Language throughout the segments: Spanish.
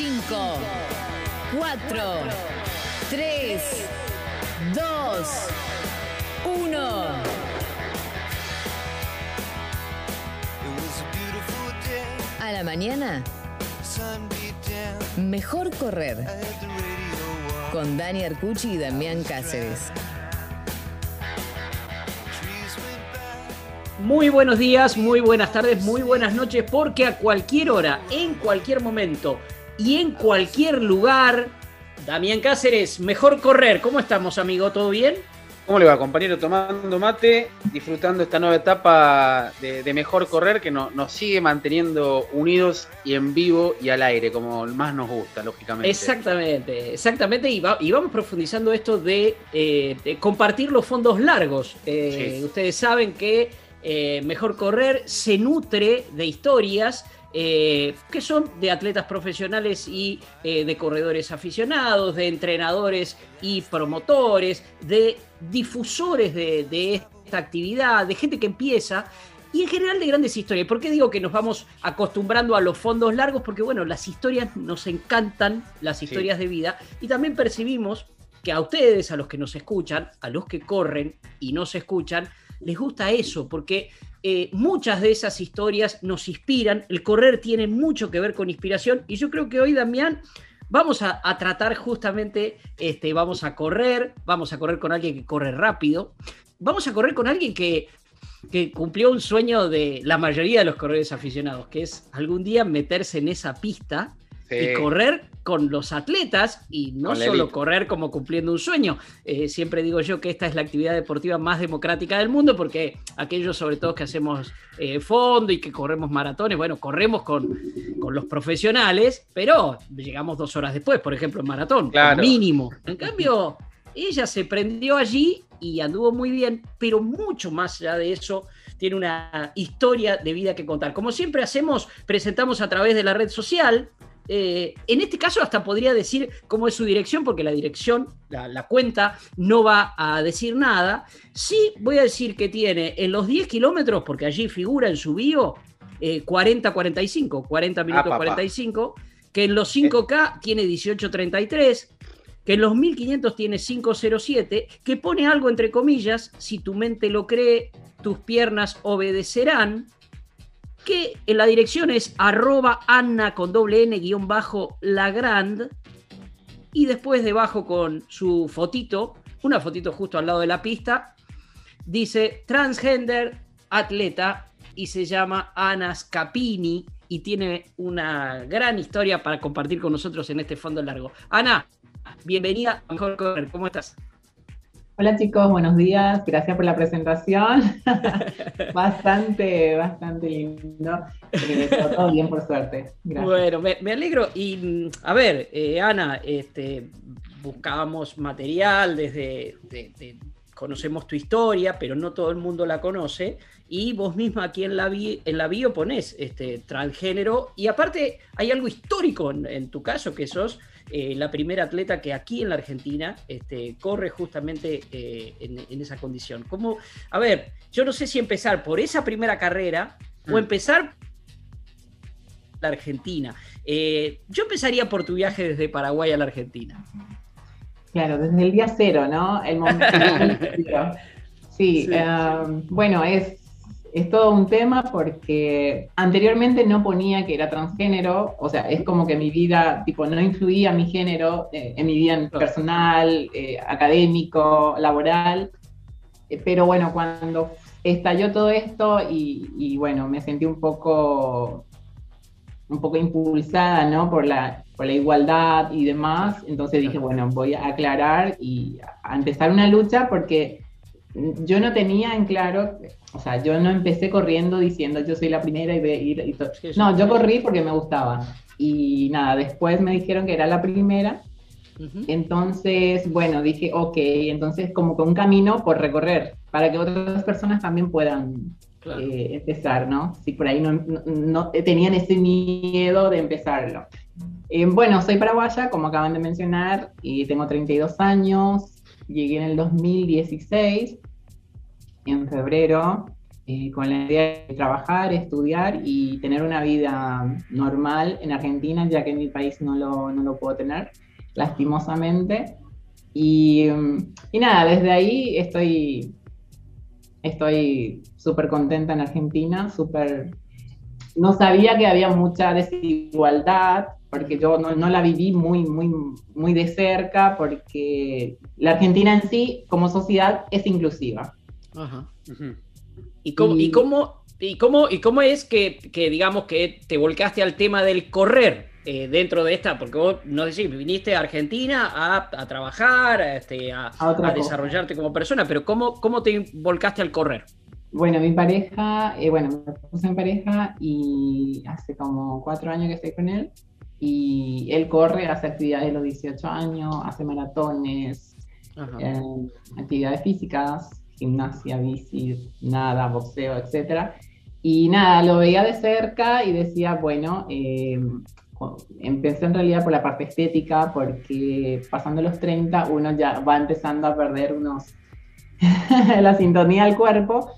5, 4, 3, 2, 1. A la mañana, mejor correr. Con Dani Arcucci y Damián Cáceres. Muy buenos días, muy buenas tardes, muy buenas noches, porque a cualquier hora, en cualquier momento y en cualquier lugar, Damián Cáceres, mejor correr. ¿Cómo estamos, amigo? ¿Todo bien? ¿Cómo le va, compañero? Tomando mate, disfrutando esta nueva etapa de, mejor correr que nos sigue manteniendo unidos y en vivo y al aire, como más nos gusta, lógicamente. Exactamente, exactamente. Y, vamos profundizando esto de, eh, compartir los fondos largos. Eh, ustedes saben que eh, Mejor Correr se nutre de historias eh, que son de atletas profesionales y eh, de corredores aficionados, de entrenadores y promotores, de difusores de, esta actividad, de gente que empieza y en general de grandes historias. ¿Por qué digo que nos vamos acostumbrando a los fondos largos? Porque bueno, las historias nos encantan, las historias de vida, y también percibimos que a ustedes, a los que nos escuchan, a los que corren y no se escuchan, les gusta eso, porque eh, muchas de esas historias nos inspiran, el correr tiene mucho que ver con inspiración. Y yo creo que hoy, Damián, vamos a, tratar justamente, este, vamos a correr, vamos a correr con alguien que corre rápido, vamos a correr con alguien que, que cumplió un sueño de la mayoría de los corredores aficionados, que es algún día meterse en esa pista y correr con los atletas y no solo correr como cumpliendo un sueño. Eh, siempre digo yo que esta es la actividad deportiva más democrática del mundo porque aquellos sobre todo que hacemos eh, fondo y que corremos maratones, bueno, corremos con, con, los profesionales, pero llegamos dos horas después, por ejemplo, en maratón, mínimo. En cambio, ella se prendió allí y anduvo muy bien, pero mucho más allá de eso tiene una historia de vida que contar. Como siempre hacemos, presentamos a través de la red social, eh, en este caso hasta podría decir cómo es su dirección, porque la dirección, la, cuenta, no va a decir nada. Sí voy a decir que tiene en los 10 kilómetros, porque allí figura en su bio, 40-45, 40 minutos 45, que en los 5K tiene 18-33, que en los 1500 tiene 507, que pone algo entre comillas, si tu mente lo cree, tus piernas obedecerán que en la dirección es arroba Anna con doble N guion bajo Lagrand y después debajo con su fotito, una fotito justo al lado de la pista, dice transgender atleta y se llama Ana Scapini y tiene una gran historia para compartir con nosotros en este fondo largo. Ana, bienvenida a Mejor Correr, ¿cómo estás? Hola chicos, buenos días. Gracias por la presentación. bastante, bastante lindo. Todo bien por suerte. Bueno, me, alegro. Y mm, a ver, eh, Ana, este, buscábamos material desde... conocemos tu historia, pero no todo el mundo la conoce. Y vos misma aquí en la, en la bio ponés este, transgénero. Y aparte hay algo histórico en, en tu caso, que sos eh, la primera atleta que aquí en la Argentina este, corre justamente eh, en, esa condición. Como, a ver, yo no sé si empezar por esa primera carrera o mm. empezar la Argentina. Eh, yo empezaría por tu viaje desde Paraguay a la Argentina. Claro, desde el día cero, ¿no? El momento. sí, bueno, es es todo un tema porque anteriormente no ponía que era transgénero, o sea, es como que mi vida, tipo, no influía mi género eh, en mi vida personal, eh, académico, laboral, eh, pero bueno, cuando estalló todo esto y, bueno, me sentí un poco, un poco impulsada, ¿no? Por la, por la igualdad y demás, entonces dije, bueno, voy a aclarar y a empezar una lucha porque yo no tenía en claro, o sea, yo no empecé corriendo diciendo yo soy la primera y, ir y todo. No, yo corrí porque me gustaba. Y nada, después me dijeron que era la primera. Entonces, bueno, dije, ok, entonces como que un camino por recorrer para que otras personas también puedan eh, empezar, ¿no? Si por ahí no, no, tenían ese miedo de empezarlo. Eh, bueno, soy paraguaya, como acaban de mencionar, y tengo 32 años llegué en el 2016, en febrero, eh, con la idea de trabajar, estudiar y tener una vida normal en Argentina, ya que en mi país no lo, no lo puedo tener, lastimosamente. Y, y nada, desde ahí estoy estoy súper contenta en Argentina, súper... No sabía que había mucha desigualdad, porque yo no, la viví muy, muy, muy de cerca, porque la Argentina en sí, como sociedad, es inclusiva. Ajá. ¿Y cómo, y... cómo, y cómo, y cómo es que, que, digamos, que te volcaste al tema del correr eh, dentro de esta? Porque vos, no sé si viniste a Argentina a, a trabajar, a, este, a, a desarrollarte como persona, pero ¿cómo, ¿cómo te volcaste al correr? Bueno, mi pareja, eh, bueno, me puse en pareja y hace como cuatro años que estoy con él y él corre, hace actividades de los 18 años, hace maratones, eh, actividades físicas, gimnasia, bici, nada, boxeo, etc. Y nada, lo veía de cerca y decía, bueno, eh, empecé en realidad por la parte estética, porque pasando los 30 uno ya va empezando a perder unos la sintonía del cuerpo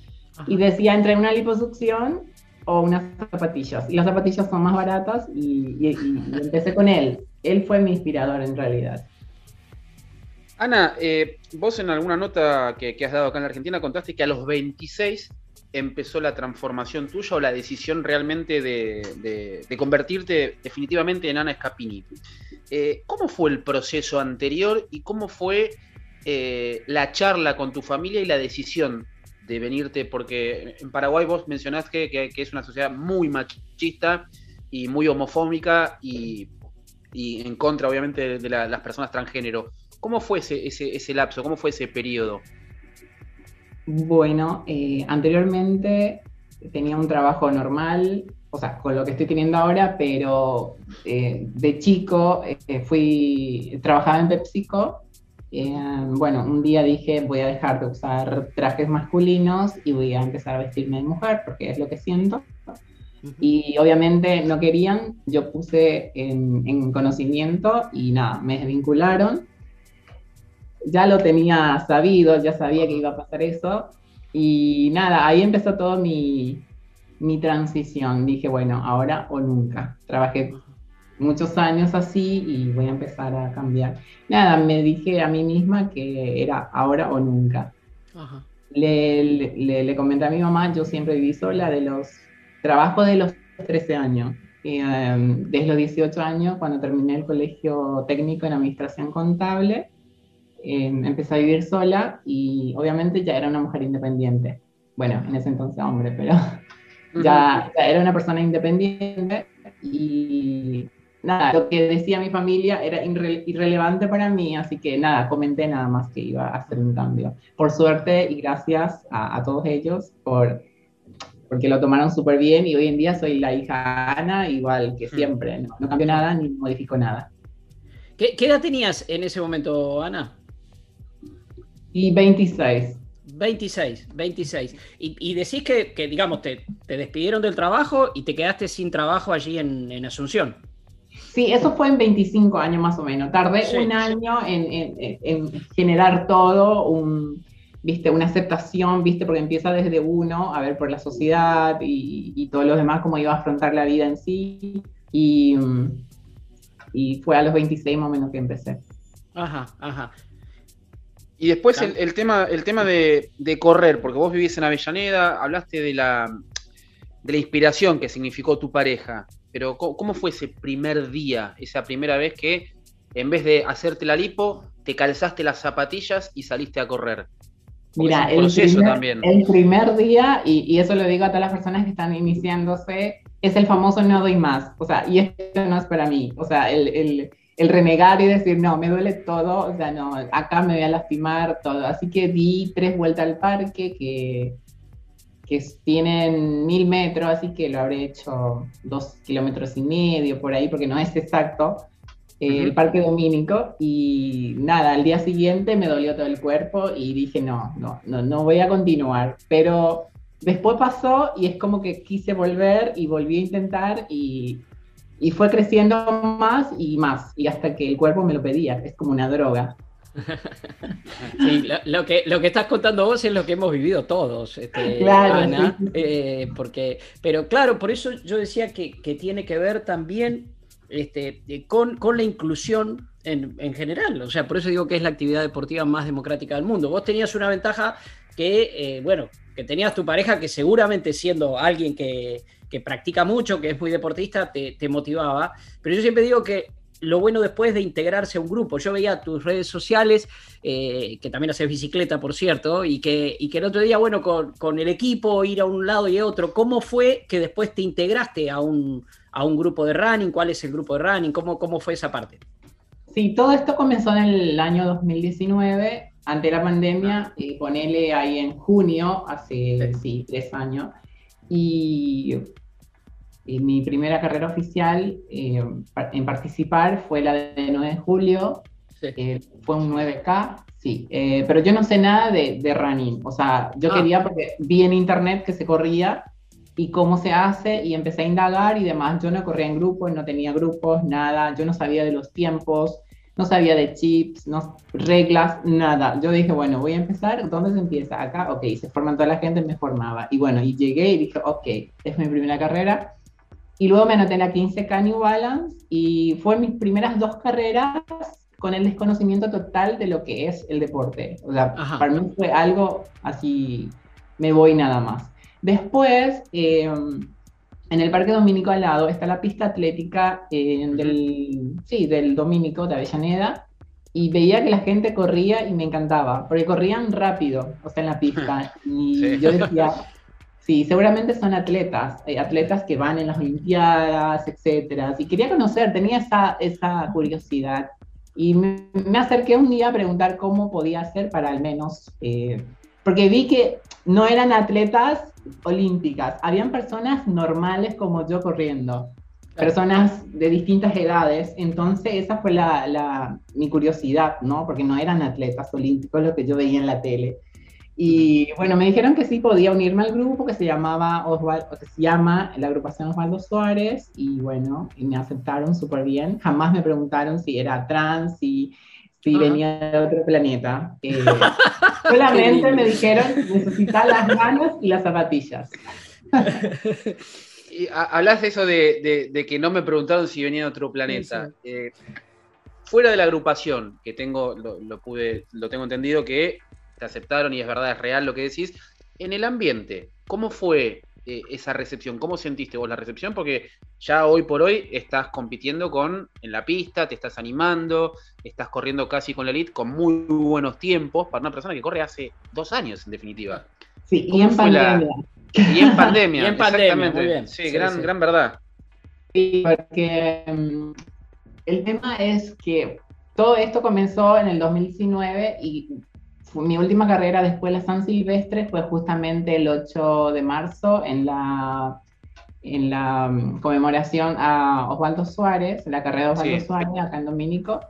y decía entre una liposucción o unas zapatillas. Y las zapatillas son más baratas y, empecé con él. Él fue mi inspirador en realidad. Ana, eh, vos en alguna nota que, has dado acá en la Argentina contaste que a los 26 empezó la transformación tuya o la decisión realmente de, convertirte definitivamente en Ana Scapini. Eh, ¿Cómo fue el proceso anterior y cómo fue eh, la charla con tu familia y la decisión de venirte, porque en Paraguay vos mencionaste que, es una sociedad muy machista y muy homofóbica y, en contra, obviamente, de las personas transgénero. ¿Cómo fue ese, ese, lapso? ¿Cómo fue ese periodo? Bueno, eh, anteriormente tenía un trabajo normal, o sea, con lo que estoy teniendo ahora, pero eh, de chico eh, fui, trabajaba en PepsiCo eh, bueno, un día dije voy a dejar de usar trajes masculinos y voy a empezar a vestirme de mujer porque es lo que siento. Y obviamente no querían, yo puse en, conocimiento y nada, me desvincularon. Ya lo tenía sabido, ya sabía que iba a pasar eso. Y nada, ahí empezó todo mi, mi transición. Dije, bueno, ahora o nunca. Trabajé muchos años así y voy a empezar a cambiar. Nada, me dije a mí misma que era ahora o nunca. Le, le, comenté a mi mamá, yo siempre viví sola de los trabajos de los 13 años. Y, em, desde los 18 años, cuando terminé el colegio técnico en administración contable, em, empecé a vivir sola y obviamente ya era una mujer independiente. Bueno, en ese entonces hombre, pero ya, ya era una persona independiente y nada, lo que decía mi familia era irrelevante para mí, así que nada, comenté nada más que iba a hacer un cambio. Por suerte y gracias a, todos ellos por porque lo tomaron súper bien y hoy en día soy la hija Ana, igual que siempre, no, no cambió nada ni modificó nada. ¿Qué, edad tenías en ese momento, Ana? Y 26. 26, 26. Y, decís que, digamos, te, te, despidieron del trabajo y te quedaste sin trabajo allí en, en Asunción. Sí, eso fue en 25 años más o menos. Tardé un año en, generar todo, un, ¿viste? una aceptación, ¿viste? porque empieza desde uno, a ver, por la sociedad y, y todo lo demás, cómo iba a afrontar la vida en sí. Y, y fue a los 26 más o menos que empecé. Ajá, ajá. Y después el, tema, el tema de, de, correr, porque vos vivís en Avellaneda, hablaste de la, de la inspiración que significó tu pareja. Pero ¿cómo, fue ese primer día, esa primera vez que en vez de hacerte la lipo, te calzaste las zapatillas y saliste a correr? Mira, el primer, el primer día, y, eso lo digo a todas las personas que están iniciándose, es el famoso no doy más. O sea, y esto no es para mí. O sea, el, el, el, renegar y decir, no, me duele todo, o sea, no, acá me voy a lastimar todo. Así que di tres vueltas al parque, que que tienen mil metros, así que lo habré hecho dos kilómetros y medio por ahí, porque no es exacto, eh, el parque domínico, y nada, al día siguiente me dolió todo el cuerpo y dije, no, no, no, no voy a continuar, pero después pasó y es como que quise volver y volví a intentar y, y fue creciendo más y más, y hasta que el cuerpo me lo pedía, es como una droga. Sí, lo, que, lo que estás contando vos es lo que hemos vivido todos, este, Ana, eh, porque, pero claro, por eso yo decía que, tiene que ver también este, con, con la inclusión en, en, general, o sea, por eso digo que es la actividad deportiva más democrática del mundo. Vos tenías una ventaja que, eh, bueno, que tenías tu pareja que seguramente siendo alguien que, que practica mucho, que es muy deportista, te, te motivaba, pero yo siempre digo que lo bueno después de integrarse a un grupo. Yo veía tus redes sociales, eh, que también haces bicicleta, por cierto, y que, y que el otro día, bueno, con, el equipo, ir a un lado y a otro, ¿cómo fue que después te integraste a un, a un grupo de running? ¿Cuál es el grupo de running? ¿Cómo, cómo fue esa parte? Sí, todo esto comenzó en el año 2019, ante la pandemia, y ponele ahí en junio, hace sí, tres años. Y mi primera carrera oficial eh, en participar fue la de 9 de julio, fue un 9K, sí, eh, pero yo no sé nada de, de running, o sea, yo ah. quería porque vi en internet que se corría y cómo se hace y empecé a indagar y demás, yo no corría en grupos, no tenía grupos, nada, yo no sabía de los tiempos, no sabía de chips, no, reglas, nada. Yo dije, bueno, voy a empezar, ¿dónde se empieza? Acá, ok, se forman toda la gente, me formaba. Y bueno, y llegué y dije, ok, es mi primera carrera, y luego me anoté en la 15K New Balance y fue mis primeras dos carreras con el desconocimiento total de lo que es el deporte. O sea, para mí fue algo así, me voy nada más. Después, em, en el Parque Dominico al lado está la pista atlética eh, del, sí, del Dominico de Avellaneda y veía que la gente corría y me encantaba, porque corrían rápido, o sea, en la pista. Y yo decía, Sí, seguramente son atletas, eh, atletas que van en las Olimpiadas, etcétera. Y quería conocer, tenía esa, esa curiosidad. Y me, acerqué un día a preguntar cómo podía hacer para al menos, eh, porque vi que no eran atletas olímpicas, habían personas normales como yo corriendo, personas de distintas edades. Entonces esa fue la, la, mi curiosidad, ¿no? Porque no eran atletas olímpicos lo que yo veía en la tele. Y bueno, me dijeron que sí podía unirme al grupo que se llamaba Osvaldo, que se llama la agrupación Osvaldo Suárez y bueno, y me aceptaron súper bien. Jamás me preguntaron si era trans, si, si venía de otro planeta. Eh, solamente me dijeron necesitar las manos y las zapatillas. y hablas de eso de, de, que no me preguntaron si venía de otro planeta. Eh, fuera de la agrupación, que tengo, lo, lo, pude, lo tengo entendido que aceptaron y es verdad, es real lo que decís. En el ambiente, ¿cómo fue eh, esa recepción? ¿Cómo sentiste vos la recepción? Porque ya hoy por hoy estás compitiendo con en la pista, te estás animando, estás corriendo casi con la elite con muy, buenos tiempos para una persona que corre hace dos años, en definitiva. Sí, y en pandemia. Y en pandemia, exactamente. Sí, gran, gran verdad. Sí, porque mm, el tema es que todo esto comenzó en el 2019 y mi última carrera después de la San Silvestre fue justamente el 8 de marzo en la, en la mm, conmemoración a Osvaldo Suárez, la carrera de Osvaldo Suárez acá en Domínico.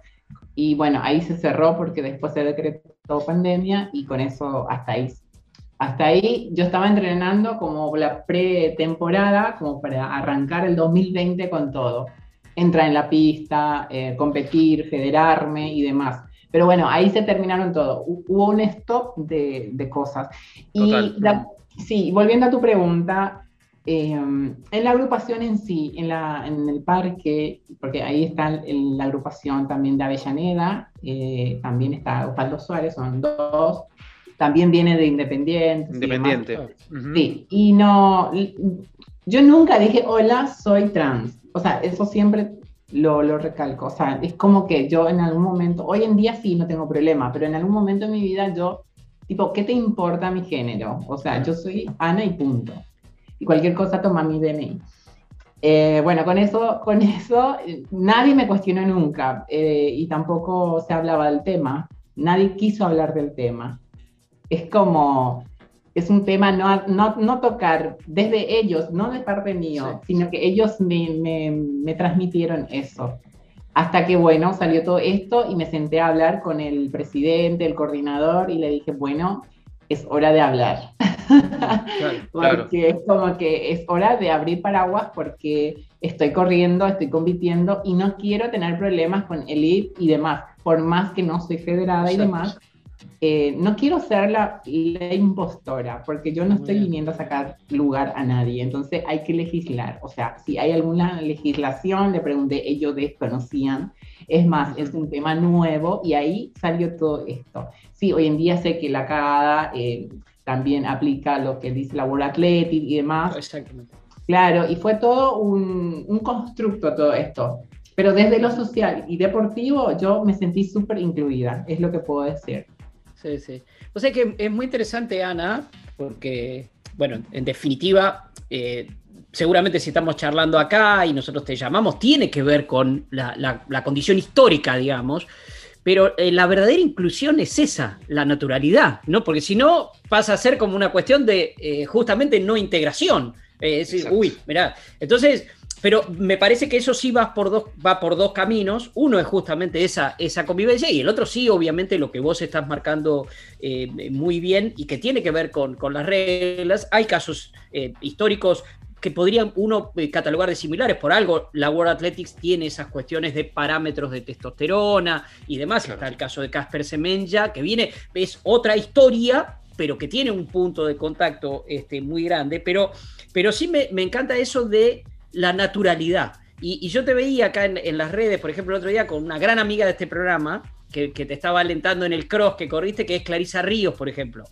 Y bueno, ahí se cerró porque después se decretó pandemia y con eso hasta ahí. Hasta ahí yo estaba entrenando como la pretemporada, como para arrancar el 2020 con todo. Entrar en la pista, eh, competir, federarme y demás. Pero bueno, ahí se terminaron todo. Hubo un stop de, de cosas. Y sí, volviendo a tu pregunta, em, en la agrupación en sí, en, la, en, el parque, porque ahí está la agrupación también de Avellaneda, eh, también está Osvaldo Suárez, son dos, también viene de Independiente. Independiente. Sí, y no, yo nunca dije, hola, soy trans. O sea, eso siempre lo, lo, recalco. O sea, es como que yo en algún momento, hoy en día sí no tengo problema, pero en algún momento de mi vida yo, tipo, ¿qué te importa mi género? O sea, yo soy Ana y punto. Y cualquier cosa toma mi DNI. Eh, bueno, con eso, con eso nadie me cuestionó nunca eh, y tampoco se hablaba del tema. Nadie quiso hablar del tema. Es como, es un tema no, no, no, tocar desde ellos, no de parte mío, sino que ellos me, me, me, transmitieron eso. Hasta que, bueno, salió todo esto y me senté a hablar con el presidente, el coordinador, y le dije, bueno, es hora de hablar. porque es como que es hora de abrir paraguas porque estoy corriendo, estoy compitiendo y no quiero tener problemas con elite y demás, por más que no soy federada y demás. Eh, no quiero ser la, impostora, porque yo no estoy viniendo a sacar lugar a nadie, entonces hay que legislar. O sea, si hay alguna legislación, le pregunté, ellos desconocían. Es más, es un tema nuevo y ahí salió todo esto. Sí, hoy en día sé que la CADA eh, también aplica lo que dice la World Athletic y demás. Exactamente. Claro, y fue todo un, un constructo todo esto. Pero desde lo social y deportivo yo me sentí súper incluida, es lo que puedo decir. Sí, sí. O sea que es muy interesante, Ana, porque, bueno, en definitiva, eh, seguramente si estamos charlando acá y nosotros te llamamos, tiene que ver con la, condición histórica, digamos, pero eh, la verdadera inclusión es esa, la naturalidad, ¿no? Porque si no, pasa a ser como una cuestión de eh, justamente no integración. es decir, uy, mirá. Entonces, pero me parece que eso sí va por dos, va por dos caminos. Uno es justamente esa, esa convivencia y el otro sí, obviamente, lo que vos estás marcando eh, muy bien y que tiene que ver con, las reglas. Hay casos eh, históricos que podrían uno eh, catalogar de similares. Por algo, la World Athletics tiene esas cuestiones de parámetros de testosterona y demás. Está el caso de Casper Semenya, que viene, es otra historia, pero que tiene un punto de contacto este, muy grande. Pero, pero sí me, me encanta eso de la naturalidad. Y, yo te veía acá en, las redes, por ejemplo, el otro día con una gran amiga de este programa, que, te estaba alentando en el cross que corriste, que es Clarisa Ríos, por ejemplo.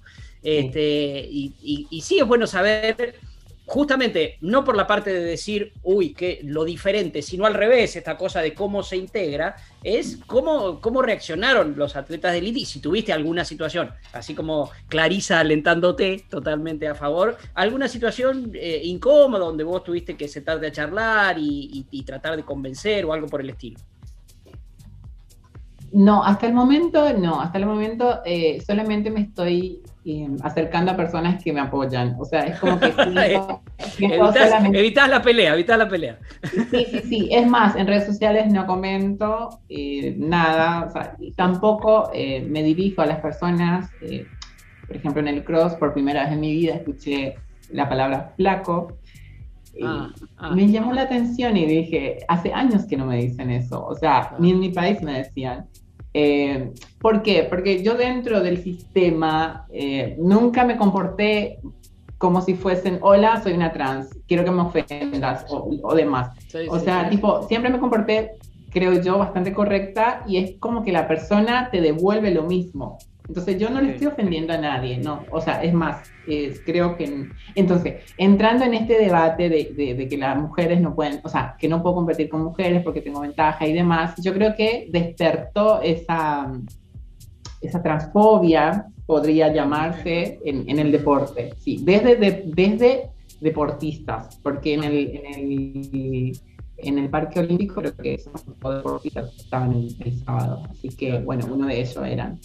Este, y, y, sí es bueno saber justamente no por la parte de decir, uy, que lo diferente, sino al revés, esta cosa de cómo se integra, es cómo, cómo reaccionaron los atletas de élite y si tuviste alguna situación, así como Clarisa alentándote totalmente a favor, alguna situación eh, incómoda donde vos tuviste que sentarte a charlar y, tratar de convencer o algo por el estilo. No, hasta el momento no, hasta el momento eh, solamente me estoy acercando a personas que me apoyan. O sea, es como que... evitas, la pelea, evitas la pelea. Sí, sí, sí. Es más, en redes sociales no comento eh, nada. O sea, tampoco eh, me dirijo a las personas. Eh, por ejemplo, en el cross, por primera vez en mi vida, escuché la palabra flaco. Ah, ah. me llamó la atención y dije, hace años que no me dicen eso. O sea, ni en mi país me decían. Eh, ¿Por qué? Porque yo dentro del sistema eh, nunca me comporté como si fuesen, hola, soy una trans, quiero que me ofendas o, demás. o sea, tipo, siempre me comporté, creo yo, bastante correcta y es como que la persona te devuelve lo mismo. Entonces yo no le estoy ofendiendo a nadie, no. O sea, es más, creo que... Entonces, entrando en este debate de, que las mujeres no pueden, o sea, que no puedo competir con mujeres porque tengo ventaja y demás, yo creo que despertó esa, esa transfobia, podría llamarse, en, el deporte. Sí, desde, desde deportistas, porque en el, en el en el Parque Olímpico creo que esos deportistas estaban el, el, sábado, así que bueno, uno de ellos eran.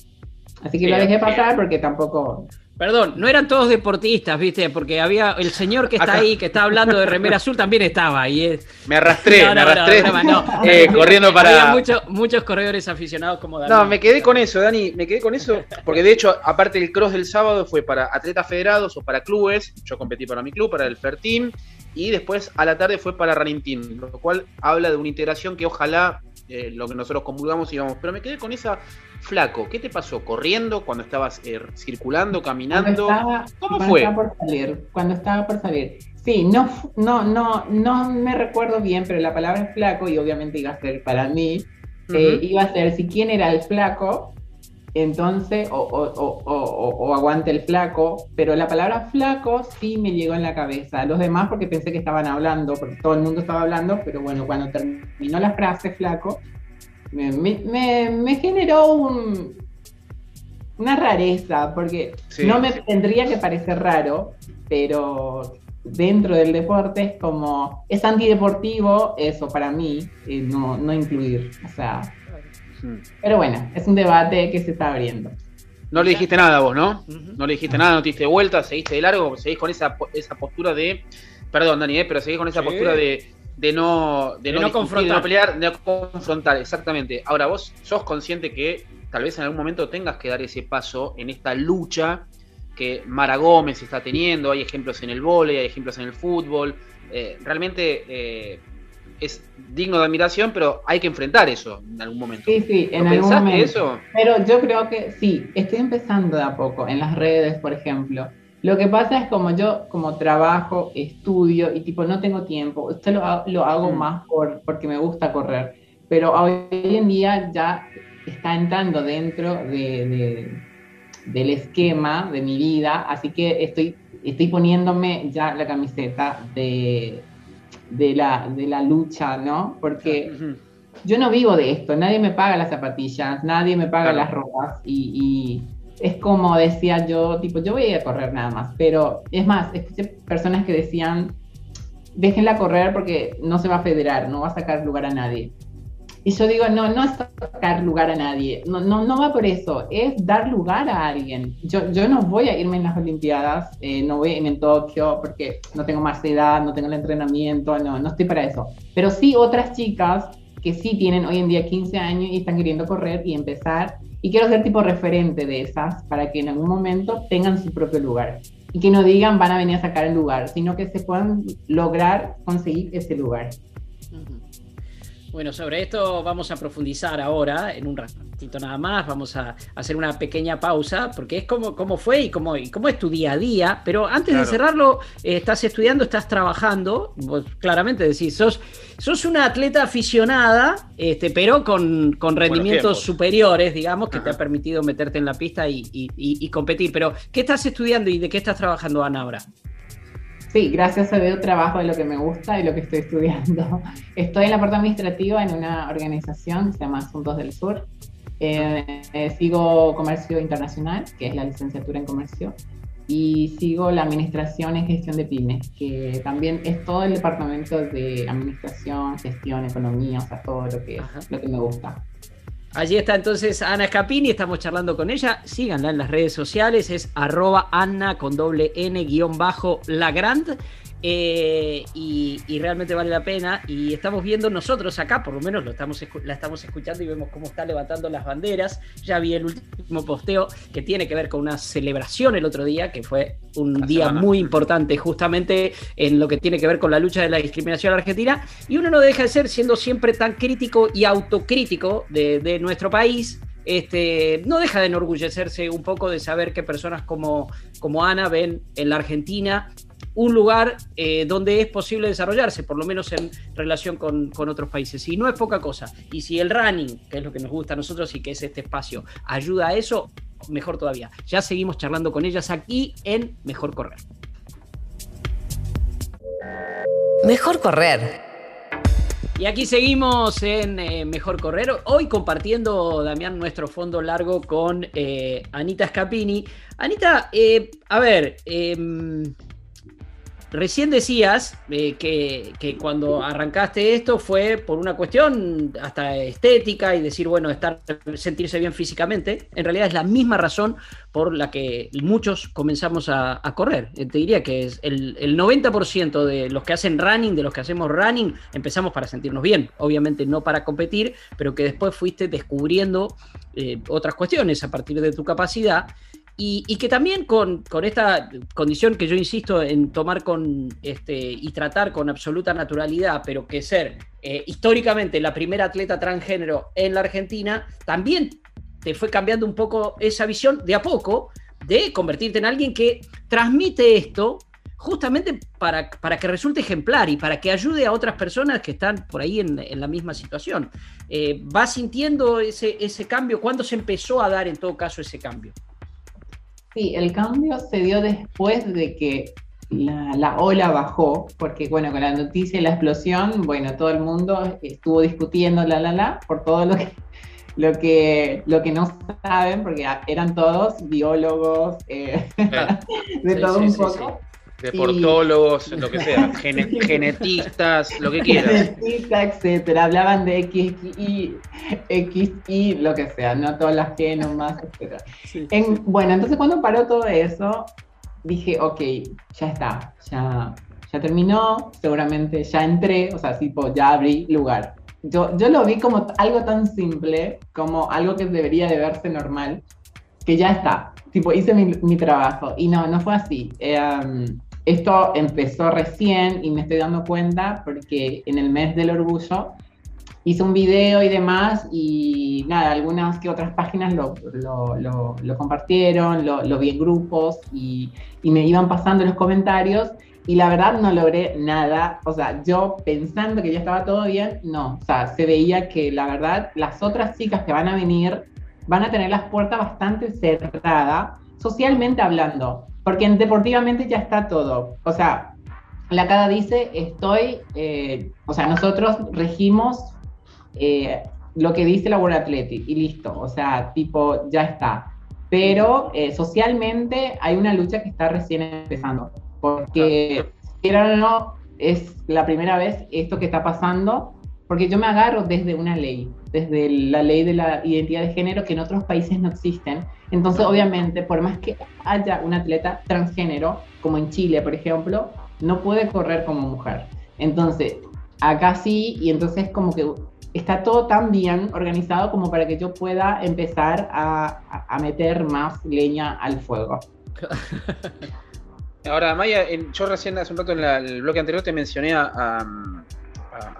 Así que lo dejé pasar porque tampoco. Perdón, no eran todos deportistas, ¿viste? Porque había el señor que está ahí, que está hablando de remera azul, también estaba. Y es... Me arrastré, me arrastré. Eh, corriendo para. Había muchos corredores aficionados como Dani. No, me quedé con eso, Dani. Me quedé con eso. Porque de hecho, aparte el cross del sábado fue para atletas federados o para clubes. Yo competí para mi club, para el Fertín. Y después a la tarde fue para Running Team. Lo cual habla de una integración que ojalá eh, lo que nosotros comulgamos y vamos. Pero me quedé con esa flaco, ¿qué te pasó? ¿Corriendo cuando estabas eh, circulando, caminando? ¿Cómo fue? Estaba por salir, cuando estaba por salir. Sí, no, no, no, no me recuerdo bien, pero la palabra flaco, y obviamente iba a ser para mí, eh, iba a ser si quién era el flaco, entonces, o, o, o, aguante el flaco, pero la palabra flaco sí me llegó en la cabeza. Los demás porque pensé que estaban hablando, porque todo el mundo estaba hablando, pero bueno, cuando terminó la frase flaco, me, generó una rareza, porque no me tendría que parecer raro, pero dentro del deporte es como, es antideportivo eso para mí, eh, no, no incluir, o sea, pero bueno, es un debate que se está abriendo. No le dijiste nada vos, ¿no? No le dijiste nada, no te diste vuelta, seguiste de largo, seguís con esa, esa postura de, perdón Dani, eh, pero seguís con esa postura de de no, de, no, confrontar. pelear, de no confrontar, exactamente. Ahora, vos sos consciente que tal vez en algún momento tengas que dar ese paso en esta lucha que Mara Gómez está teniendo, hay ejemplos en el vóley, hay ejemplos en el fútbol. Eh, realmente eh, es digno de admiración, pero hay que enfrentar eso en algún momento. Sí, sí, en algún momento. eso? Pero yo creo que sí, estoy empezando de a poco, en las redes, por ejemplo. Lo que pasa es como yo, como trabajo, estudio y tipo no tengo tiempo, esto lo, hago mm. más por, porque me gusta correr, pero hoy en día ya está entrando dentro de, del esquema de mi vida, así que estoy, estoy poniéndome ya la camiseta de, de, la, de la lucha, ¿no? Porque yo no vivo de esto, nadie me paga las zapatillas, nadie me paga las ropas y, es como decía yo, tipo, yo voy a correr nada más, pero es más, escuché personas que decían, déjenla correr porque no se va a federar, no va a sacar lugar a nadie. Y yo digo, no, no es sacar lugar a nadie, no, no, no va por eso, es dar lugar a alguien. Yo, yo no voy a irme en las Olimpiadas, eh, no voy a irme en Tokio porque no tengo más edad, no tengo el entrenamiento, no, no estoy para eso. Pero sí otras chicas que sí tienen hoy en día 15 años y están queriendo correr y empezar. Y quiero ser tipo referente de esas para que en algún momento tengan su propio lugar. Y que no digan van a venir a sacar el lugar, sino que se puedan lograr conseguir ese lugar. Bueno, sobre esto vamos a profundizar ahora, en un ratito nada más, vamos a hacer una pequeña pausa, porque es como, fue y cómo, y cómo es tu día a día, pero antes de cerrarlo, eh, estás estudiando, estás trabajando, vos claramente decís, sos, sos una atleta aficionada, este, pero con, con rendimientos superiores, digamos, que te ha permitido meterte en la pista y, y competir, pero ¿qué estás estudiando y de qué estás trabajando, Ana, ahora? Sí, gracias a Dios trabajo de lo que me gusta y lo que estoy estudiando. Estoy en la parte administrativa en una organización que se llama Asuntos del Sur. Eh, eh, sigo comercio internacional, que es la licenciatura en comercio, y sigo la administración en gestión de pymes, que también es todo el departamento de administración, gestión, economía, o sea, todo lo que, lo que me gusta. Allí está entonces Ana Scapini, estamos charlando con ella. Síganla en las redes sociales, es arroba Ana con doble N guion bajo Lagrand. Eh, y, realmente vale la pena. Y estamos viendo nosotros acá, por lo menos lo estamos, la estamos escuchando y vemos cómo está levantando las banderas. Ya vi el último posteo que tiene que ver con una celebración el otro día, que fue un día muy importante justamente en lo que tiene que ver con la lucha de la discriminación argentina. Y uno no deja de ser, siendo siempre tan crítico y autocrítico de, de nuestro país, este, no deja de enorgullecerse un poco de saber que personas como, como Ana ven en la Argentina un lugar eh, donde es posible desarrollarse, por lo menos en relación con, otros países. Y no es poca cosa. Y si el running, que es lo que nos gusta a nosotros y que es este espacio, ayuda a eso, mejor todavía. Ya seguimos charlando con ellas aquí en Mejor Correr. Mejor Correr. Y aquí seguimos en eh, Mejor Correr. Hoy compartiendo, Damián, nuestro fondo largo con eh, Anita Scapini. Anita, a ver, em, Recién decías eh, que, cuando arrancaste esto fue por una cuestión hasta estética y decir, bueno, estar, sentirse bien físicamente. En realidad es la misma razón por la que muchos comenzamos a, correr. Eh, te diría que el, 90% de los que hacen running, de los que hacemos running, empezamos para sentirnos bien. Obviamente no para competir, pero que después fuiste descubriendo eh, otras cuestiones a partir de tu capacidad y, que también con, esta condición que yo insisto en tomar con este, y tratar con absoluta naturalidad, pero que ser eh, históricamente la primera atleta transgénero en la Argentina, también te fue cambiando un poco esa visión de a poco de convertirte en alguien que transmite esto justamente para, para, que resulte ejemplar y para que ayude a otras personas que están por ahí en, la misma situación. Eh, ¿Vas sintiendo ese, ese cambio? ¿Cuándo se empezó a dar en todo caso ese cambio? Sí, el cambio se dio después de que la, ola bajó, porque bueno, con la noticia y la explosión, bueno, todo el mundo estuvo discutiendo la la la por todo lo que lo que, lo que no saben, porque eran todos biólogos, eh, de todo un poco deportólogos, lo que sea, genetistas, lo que quieras. Genetistas, etcétera. Hablaban de XY, XY, lo que sea, no todas las genomas, etcétera. bueno, entonces cuando paró todo eso, dije, ok, ya está, ya, ya terminó, seguramente ya entré, o sea, tipo, ya abrí lugar. Yo, yo lo vi como algo tan simple, como algo que debería de verse normal, que ya está, tipo, hice mi, trabajo. Y no, no fue así. Em, esto empezó recién y me estoy dando cuenta porque en el mes del orgullo hice un video y demás y nada, algunas que otras páginas lo, lo, lo, compartieron, lo, vi en grupos y, y, me iban pasando los comentarios y la verdad no logré nada, o sea, yo pensando que ya estaba todo bien, no, o sea, se veía que la verdad las otras chicas que van a venir van a tener las puertas bastante cerradas, socialmente hablando, porque deportivamente ya está todo, o sea, la CADA dice, estoy, eh, o sea, nosotros regimos eh, lo que dice la World Athletic y listo, o sea, tipo, ya está. Pero eh, socialmente hay una lucha que está recién empezando, porque, era no, es la primera vez esto que está pasando, porque yo me agarro desde una ley, desde la ley de la identidad de género que en otros países no existen. Entonces, obviamente, por más que haya un atleta transgénero, como en Chile, por ejemplo, no puede correr como mujer. Entonces, acá sí, y entonces como que está todo tan bien organizado como para que yo pueda empezar a, a, meter más leña al fuego. Ahora, Maya, yo recién hace un rato en el bloque anterior te mencioné a, a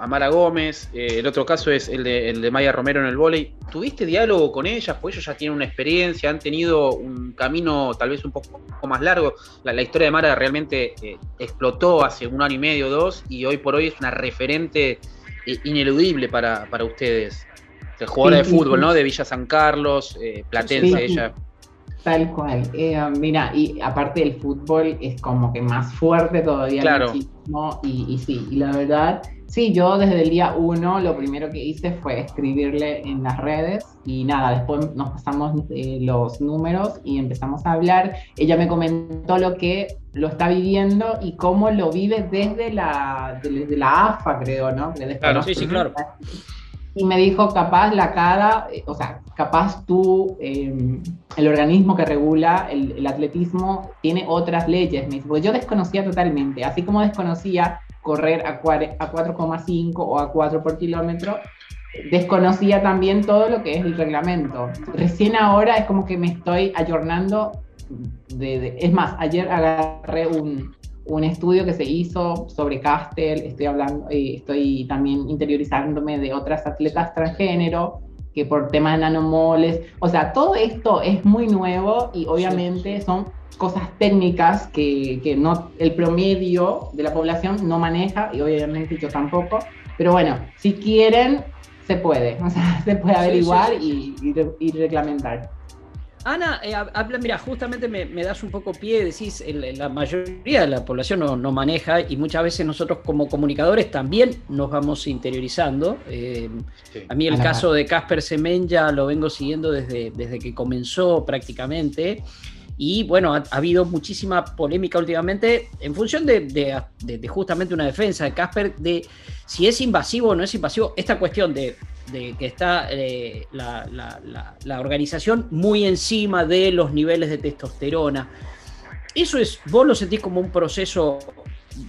Mara Gómez, eh, el otro caso es el de, el de Maya Romero en el vóley. ¿Tuviste diálogo con ellas? Pues ellos ya tienen una experiencia, han tenido un camino tal vez un poco, más largo. La, historia de Mara realmente eh, explotó hace un año y medio, dos, y hoy por hoy es una referente ineludible para, para ustedes. jugadora de fútbol, ¿no? De Villa San Carlos, eh, Platense, ella. Tal cual. Eh, mira, y aparte del fútbol es como que más fuerte todavía claro. y, y, sí, y la verdad, sí, yo desde el día uno lo primero que hice fue escribirle en las redes y nada, después nos pasamos eh, los números y empezamos a hablar. Ella me comentó lo que lo está viviendo y cómo lo vive desde la, desde la AFA, creo, ¿no? Claro, sí, sí, claro. Y me dijo, capaz la CADA, eh, o sea, capaz tú, em, el organismo que regula el, atletismo, tiene otras leyes. Me dice, pues yo desconocía totalmente, así como desconocía correr a 4,5 o a 4 por kilómetro, desconocía también todo lo que es el reglamento. Recién ahora es como que me estoy ayornando. De, es más, ayer agarré un, un, estudio que se hizo sobre Castel, estoy hablando, eh, estoy también interiorizándome de otras atletas transgénero que por temas de nanomoles, o sea, todo esto es muy nuevo y obviamente son cosas técnicas que, que, no el promedio de la población no maneja y obviamente yo tampoco, pero bueno, si quieren se puede, o sea, se puede averiguar Y, y, reglamentar. Ana, eh, habla, mira, justamente me, das un poco pie, decís, la mayoría de la población no, maneja y muchas veces nosotros como comunicadores también nos vamos interiorizando. Eh, a mí el caso de Casper Semenya lo vengo siguiendo desde, desde que comenzó prácticamente. Y bueno, ha, habido muchísima polémica últimamente en función de, justamente una defensa de Casper de si es invasivo o no es invasivo. Esta cuestión de, que está eh, la, organización muy encima de los niveles de testosterona. Eso es, vos lo sentís como un proceso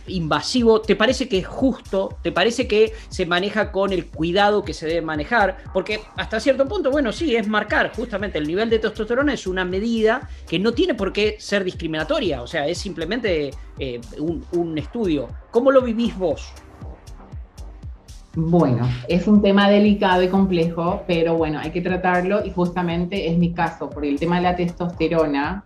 invasivo, ¿te parece que es justo? ¿Te parece que se maneja con el cuidado que se debe manejar? Porque hasta cierto punto, bueno, sí, es marcar justamente el nivel de testosterona es una medida que no tiene por qué ser discriminatoria, o sea, es simplemente eh, un, estudio. ¿Cómo lo vivís vos? Bueno, es un tema delicado y complejo, pero bueno, hay que tratarlo y justamente es mi caso, por el tema de la testosterona,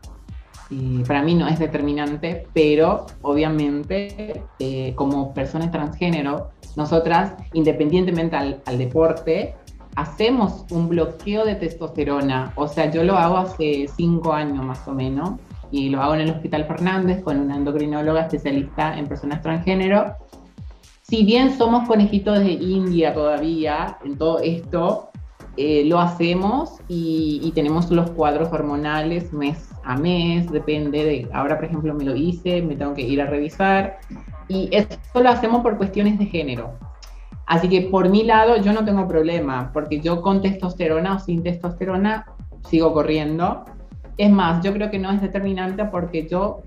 para mí no es determinante, pero obviamente eh, como personas transgénero, nosotras, independientemente al, deporte, hacemos un bloqueo de testosterona. O sea, yo lo hago hace cinco años más o menos y lo hago en el Hospital Fernández con una endocrinóloga especialista en personas transgénero. Si bien somos conejitos de India todavía en todo esto, eh, lo hacemos y, y, tenemos los cuadros hormonales mes a mes, depende de, ahora por ejemplo me lo hice, me tengo que ir a revisar y esto lo hacemos por cuestiones de género. Así que por mi lado yo no tengo problema, porque yo con testosterona o sin testosterona sigo corriendo. Es más, yo creo que no es determinante porque yo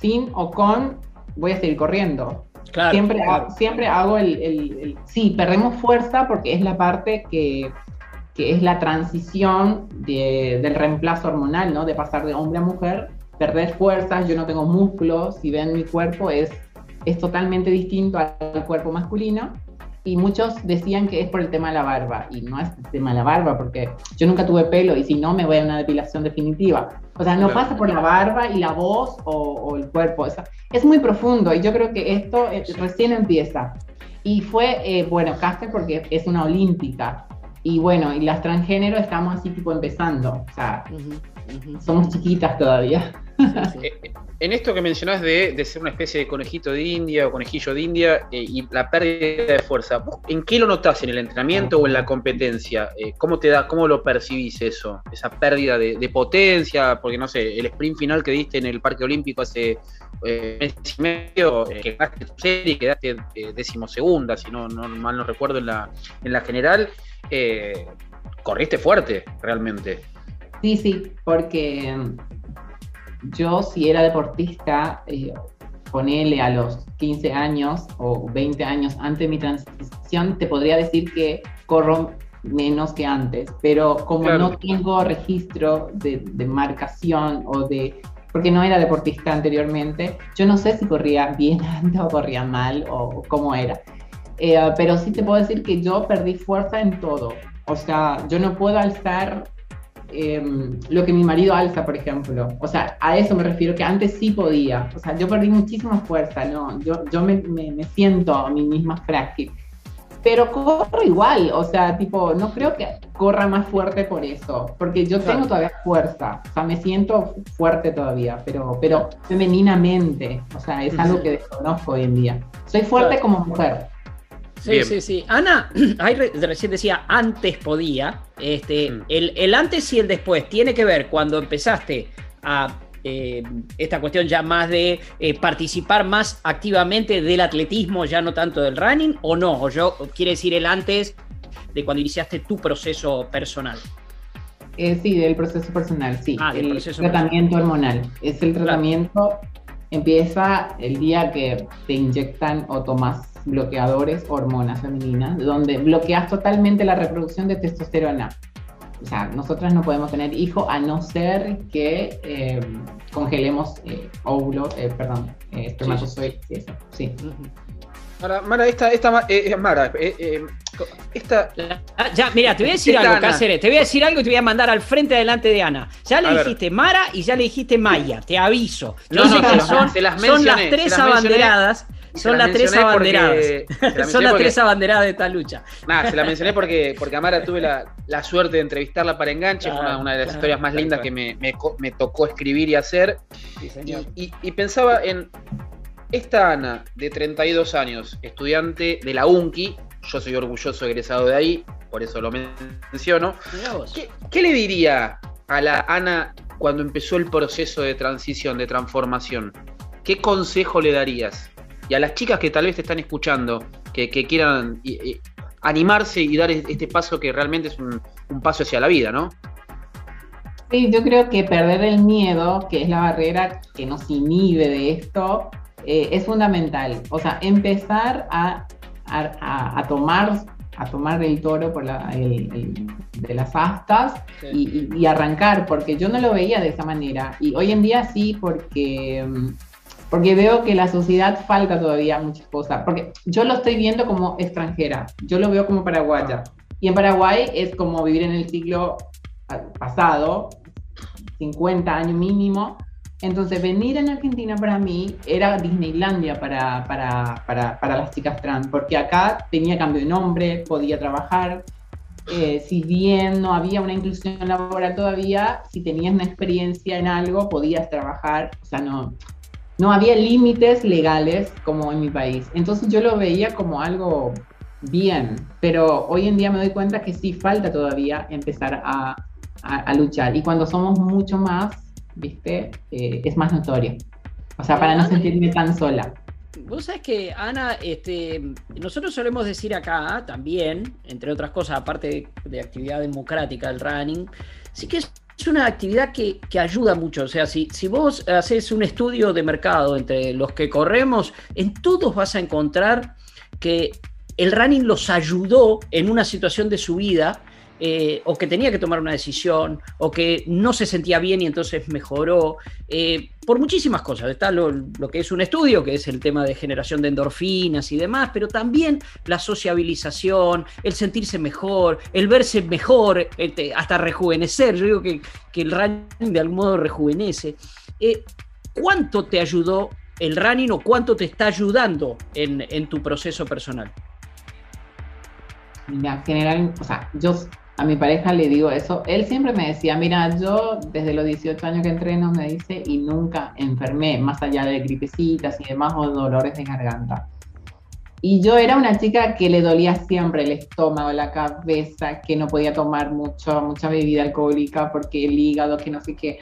sin o con voy a seguir corriendo. siempre, Hago, siempre hago el, el, Sí, perdemos fuerza porque es la parte que, que es la transición del reemplazo hormonal, ¿no? De pasar de hombre a mujer, perder fuerzas, yo no tengo músculos, si ven mi cuerpo es, es totalmente distinto al cuerpo masculino. Y muchos decían que es por el tema de la barba, y no es el tema de la barba, porque yo nunca tuve pelo y si no me voy a una depilación definitiva. O sea, no pasa por la barba y la voz o, el cuerpo. Es, es muy profundo y yo creo que esto eh, recién empieza. Y fue, eh, bueno, Caster porque es una olímpica. Y bueno, y las transgénero estamos así tipo empezando. O sea, somos chiquitas todavía. Eh, en esto que mencionás de, ser una especie de conejito de India o conejillo de India eh, y la pérdida de fuerza, ¿en qué lo notás? ¿En el entrenamiento o en la competencia? Eh, ¿Cómo te da, cómo lo percibís eso? Esa pérdida de, potencia, porque no sé, el sprint final que diste en el Parque Olímpico hace mes y medio, que ganaste tu serie, quedaste décimo segunda, si no, mal no recuerdo en la, en la general, corriste fuerte realmente. Sí, sí, porque yo si era deportista, eh, ponele a los 15 años o 20 años antes de mi transición, te podría decir que corro menos que antes, pero como no tengo registro de, marcación o de, porque no era deportista anteriormente, yo no sé si corría bien antes o corría mal o, cómo era. Eh, pero sí te puedo decir que yo perdí fuerza en todo. O sea, yo no puedo alzar Em, lo que mi marido alza, por ejemplo. O sea, a eso me refiero, que antes sí podía. O sea, yo perdí muchísima fuerza, ¿no? Yo, yo me, me, siento a mí misma frágil. Pero corro igual, o sea, tipo, no creo que corra más fuerte por eso, porque yo tengo todavía fuerza, o sea, me siento fuerte todavía, pero, pero femeninamente, o sea, es algo que desconozco hoy en día. Soy fuerte como mujer, Sí, sí, sí. Ana, ahí recién decía antes podía. Este, mm. el, antes y el después tiene que ver cuando empezaste a eh, esta cuestión ya más de eh, participar más activamente del atletismo, ya no tanto del running, o no, o yo quiere decir el antes de cuando iniciaste tu proceso personal. Eh, sí, del proceso personal, sí. Ah, el tratamiento hormonal. Es el tratamiento, empieza el día que te inyectan o tomas bloqueadores hormonas femeninas, donde bloqueas totalmente la reproducción de testosterona. O sea, nosotras no podemos tener hijo a no ser que eh, congelemos eh, óvulos, eh, perdón, espermatozoides sí, eso, sí. Mara, Mara, esta, esta Mara, esta. Ya, mira, te voy a decir algo, Cáceres. Te voy a decir algo y te voy a mandar al frente adelante de Ana. Ya le dijiste Mara y ya le dijiste Maya, te aviso. Yo sé que son, son las tres abanderadas. Son las tres abanderadas. Son las tres abanderadas de esta lucha. Nada, se la mencioné porque, porque Amara tuve la, suerte de entrevistarla para Enganche. fue una, de las historias más lindas que me, tocó escribir y hacer. y, pensaba en esta Ana, de 32 años, estudiante de la UNCI. Yo soy orgulloso egresado de ahí, por eso lo menciono. ¿Qué, ¿Qué le diría a la Ana cuando empezó el proceso de transición, de transformación? ¿Qué consejo le darías? Y a las chicas que tal vez te están escuchando, que, quieran animarse y dar este paso que realmente es un, paso hacia la vida, ¿no? Sí, yo creo que perder el miedo, que es la barrera que nos inhibe de esto, eh, es fundamental. O sea, empezar a, tomar a tomar el toro por de las astas y, arrancar, porque yo no lo veía de esa manera. Y hoy en día sí, porque mm, porque veo que la sociedad falta todavía muchas cosas, porque yo lo estoy viendo como extranjera, yo lo veo como paraguaya, y en Paraguay es como vivir en el siglo pasado, 50 años mínimo, entonces venir en Argentina para mí era Disneylandia para, para, para, para las chicas trans, porque acá tenía cambio de nombre, podía trabajar, eh, si bien no había una inclusión laboral todavía, si tenías una experiencia en algo, podías trabajar, o sea, no, no había límites legales como en mi país. Entonces yo lo veía como algo bien, pero hoy en día me doy cuenta que sí falta todavía empezar a, luchar. Y cuando somos mucho más, ¿viste? Eh, es más notorio. O sea, para no sentirme tan sola. Vos sabés que, Ana, este, nosotros solemos decir acá también, entre otras cosas, aparte de actividad democrática del running, sí que es es una actividad que, ayuda mucho. O sea, si, si vos haces un estudio de mercado entre los que corremos, en todos vas a encontrar que el running los ayudó en una situación de su vida eh, o que tenía que tomar una decisión, o que no se sentía bien y entonces mejoró, eh, por muchísimas cosas. Está lo, que es un estudio, que es el tema de generación de endorfinas y demás, pero también la sociabilización, el sentirse mejor, el verse mejor, este, hasta rejuvenecer. Yo digo que, el running de algún modo rejuvenece. Eh, ¿Cuánto te ayudó el running o cuánto te está ayudando en, en tu proceso personal? Mira, general, o sea, yo a mi pareja le digo eso. Él siempre me decía, mira, yo desde los 18 años que entreno, me dice, y nunca enfermé, más allá de gripecitas y demás o dolores de garganta. Y yo era una chica que le dolía siempre el estómago, la cabeza, que no podía tomar mucho, mucha bebida alcohólica porque el hígado, que no sé qué.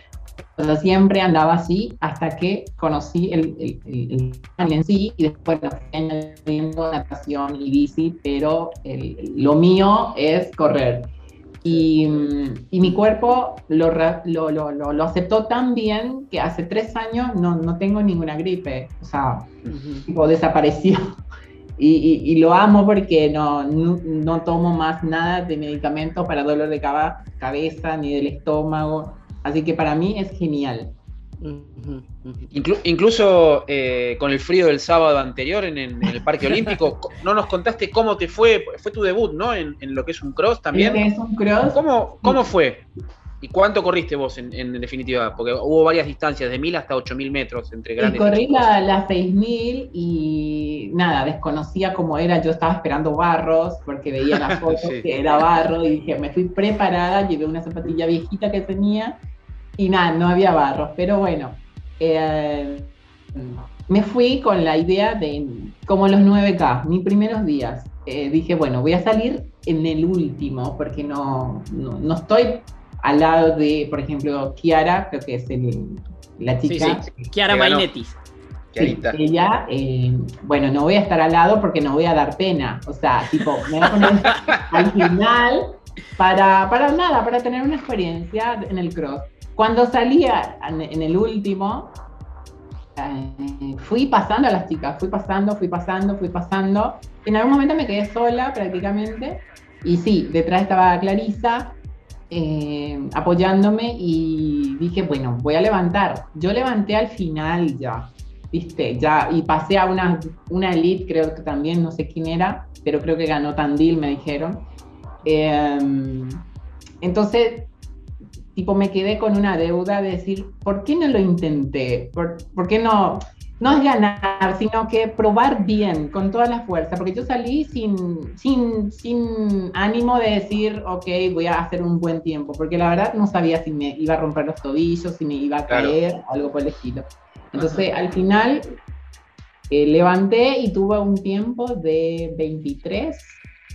O sea, siempre andaba así hasta que conocí el, el, el, en sí y después añadiendo natación y bici, pero lo mío es correr. Y, y, mi cuerpo lo, lo, lo, lo, aceptó tan bien que hace tres años no, no tengo ninguna gripe. O sea, tipo, desapareció. Y, y, lo amo porque no, no, no, tomo más nada de medicamento para dolor de cabeza ni del estómago. Así que para mí es genial. Incluso eh, con el frío del sábado anterior en, el Parque Olímpico, no nos contaste cómo te fue, fue tu debut, ¿no? En, lo que es un cross también. Es un cross. ¿Cómo, cómo fue? ¿Y cuánto corriste vos en, definitiva? Porque hubo varias distancias, de 1000 hasta 8000 metros entre grandes. Y corrí la, la 6000 y nada, desconocía cómo era. Yo estaba esperando barros porque veía las fotos que era barro y dije, me fui preparada, llevé una zapatilla viejita que tenía y nada, no había barros, pero bueno, eh, me fui con la idea de, como los 9K, mis primeros días, eh, dije, bueno, voy a salir en el último, porque no, no, estoy al lado de, por ejemplo, Kiara, creo que es la chica. Sí, sí. Kiara Mainetti. ella, eh, bueno, no voy a estar al lado porque no voy a dar pena. O sea, tipo, me voy a poner al final para, para nada, para tener una experiencia en el cross. Cuando salía en el último, eh, fui pasando a las chicas, fui pasando, fui pasando, fui pasando. En algún momento me quedé sola prácticamente. Y sí, detrás estaba Clarisa eh, apoyándome y dije, bueno, voy a levantar. Yo levanté al final ya, viste, ya, y pasé a una, una elite, creo que también, no sé quién era, pero creo que ganó Tandil, me dijeron. Eh, entonces tipo me quedé con una deuda de decir, ¿por qué no lo intenté? ¿Por, qué no? No es ganar, sino que probar bien, con toda la fuerza, porque yo salí sin, sin, sin ánimo de decir, ok, voy a hacer un buen tiempo, porque la verdad no sabía si me iba a romper los tobillos, si me iba a caer, algo por el estilo. Entonces, al final, eh, levanté y tuve un tiempo de 23,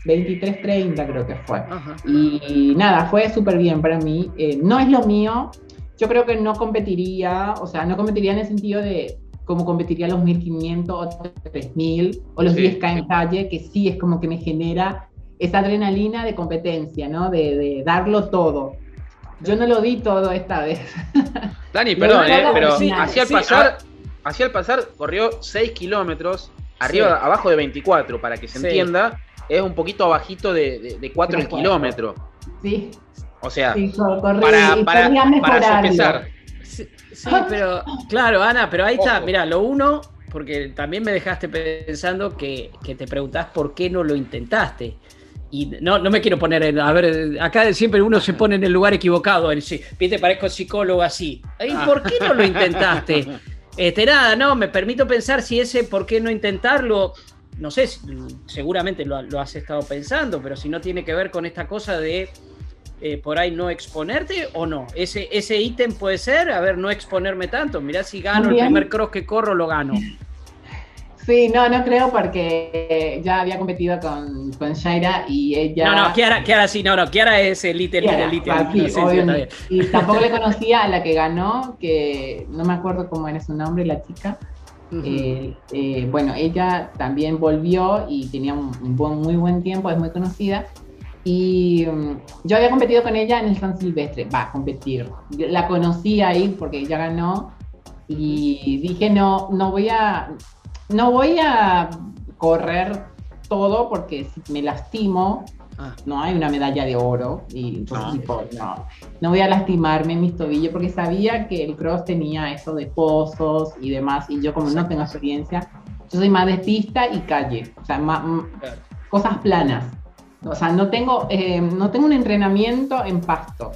23.30 creo que fue. Y nada, fue súper bien para mí. Eh, no es lo mío. Yo creo que no competiría, o sea, no competiría en el sentido de como competiría los 1500 o 3000 o los 10K en calle, que sí es como que me genera esa adrenalina de competencia, ¿no? De, darlo todo. Yo no lo di todo esta vez. Dani, perdón, eh, pero hacia el pasar, hacia el pasar corrió 6 kilómetros, arriba, abajo de 24, para que se entienda es un poquito abajito de, de, 4 el kilómetro. Sí. O sea, para, para, para Sí, pero claro, Ana, pero ahí está, mira, lo uno, porque también me dejaste pensando que, que, te preguntás por qué no lo intentaste. Y no, no me quiero poner en, a ver, acá siempre uno se pone en el lugar equivocado, en sí, viste, parezco psicólogo así. ¿Y por qué no lo intentaste? Este, nada, no, me permito pensar si ese por qué no intentarlo no sé, seguramente lo, has estado pensando, pero si no tiene que ver con esta cosa de eh, por ahí no exponerte o no. Ese, ese ítem puede ser, a ver, no exponerme tanto. Mirá si gano el primer cross que corro, lo gano. Sí, no, no creo porque ya había competido con, con Shaira y ella. No, no, Kiara, Kiara sí, no, no, Kiara es elite, elite, elite. Ah, y tampoco le conocía a la que ganó, que no me acuerdo cómo era su nombre, la chica. Eh, eh, bueno, ella también volvió y tenía un, muy buen tiempo, es muy conocida. Y mm, yo había competido con ella en el San Silvestre, va, a competir. La conocí ahí porque ella ganó y dije, no, no voy a, no voy a correr todo porque me lastimo, Ah. No hay una medalla de oro. Y no. no, no voy a lastimarme en mis tobillos porque sabía que el cross tenía eso de pozos y demás. Y yo, como no tengo experiencia, yo soy más de pista y calle. O sea, más, cosas planas. O sea, no tengo, eh, no tengo un entrenamiento en pasto.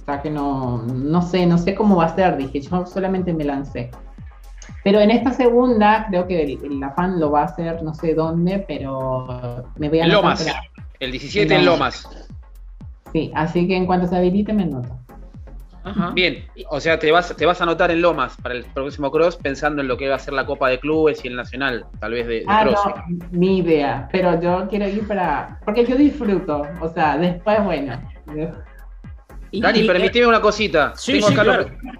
O sea, que no, no sé, no sé cómo va a ser. Dije, yo solamente me lancé. Pero en esta segunda, creo que el, afán lo va a hacer, no sé dónde, pero me voy a... En Lomas, el 17 en Lomas. Sí, así que en cuanto se habilite me anoto. Bien, o sea, te vas, te vas a anotar en Lomas para el próximo cross pensando en lo que va a ser la Copa de Clubes y el Nacional, tal vez de, ah, No, mi idea, pero yo quiero ir para... Porque yo disfruto, o sea, después, bueno... Dani, permíteme una cosita.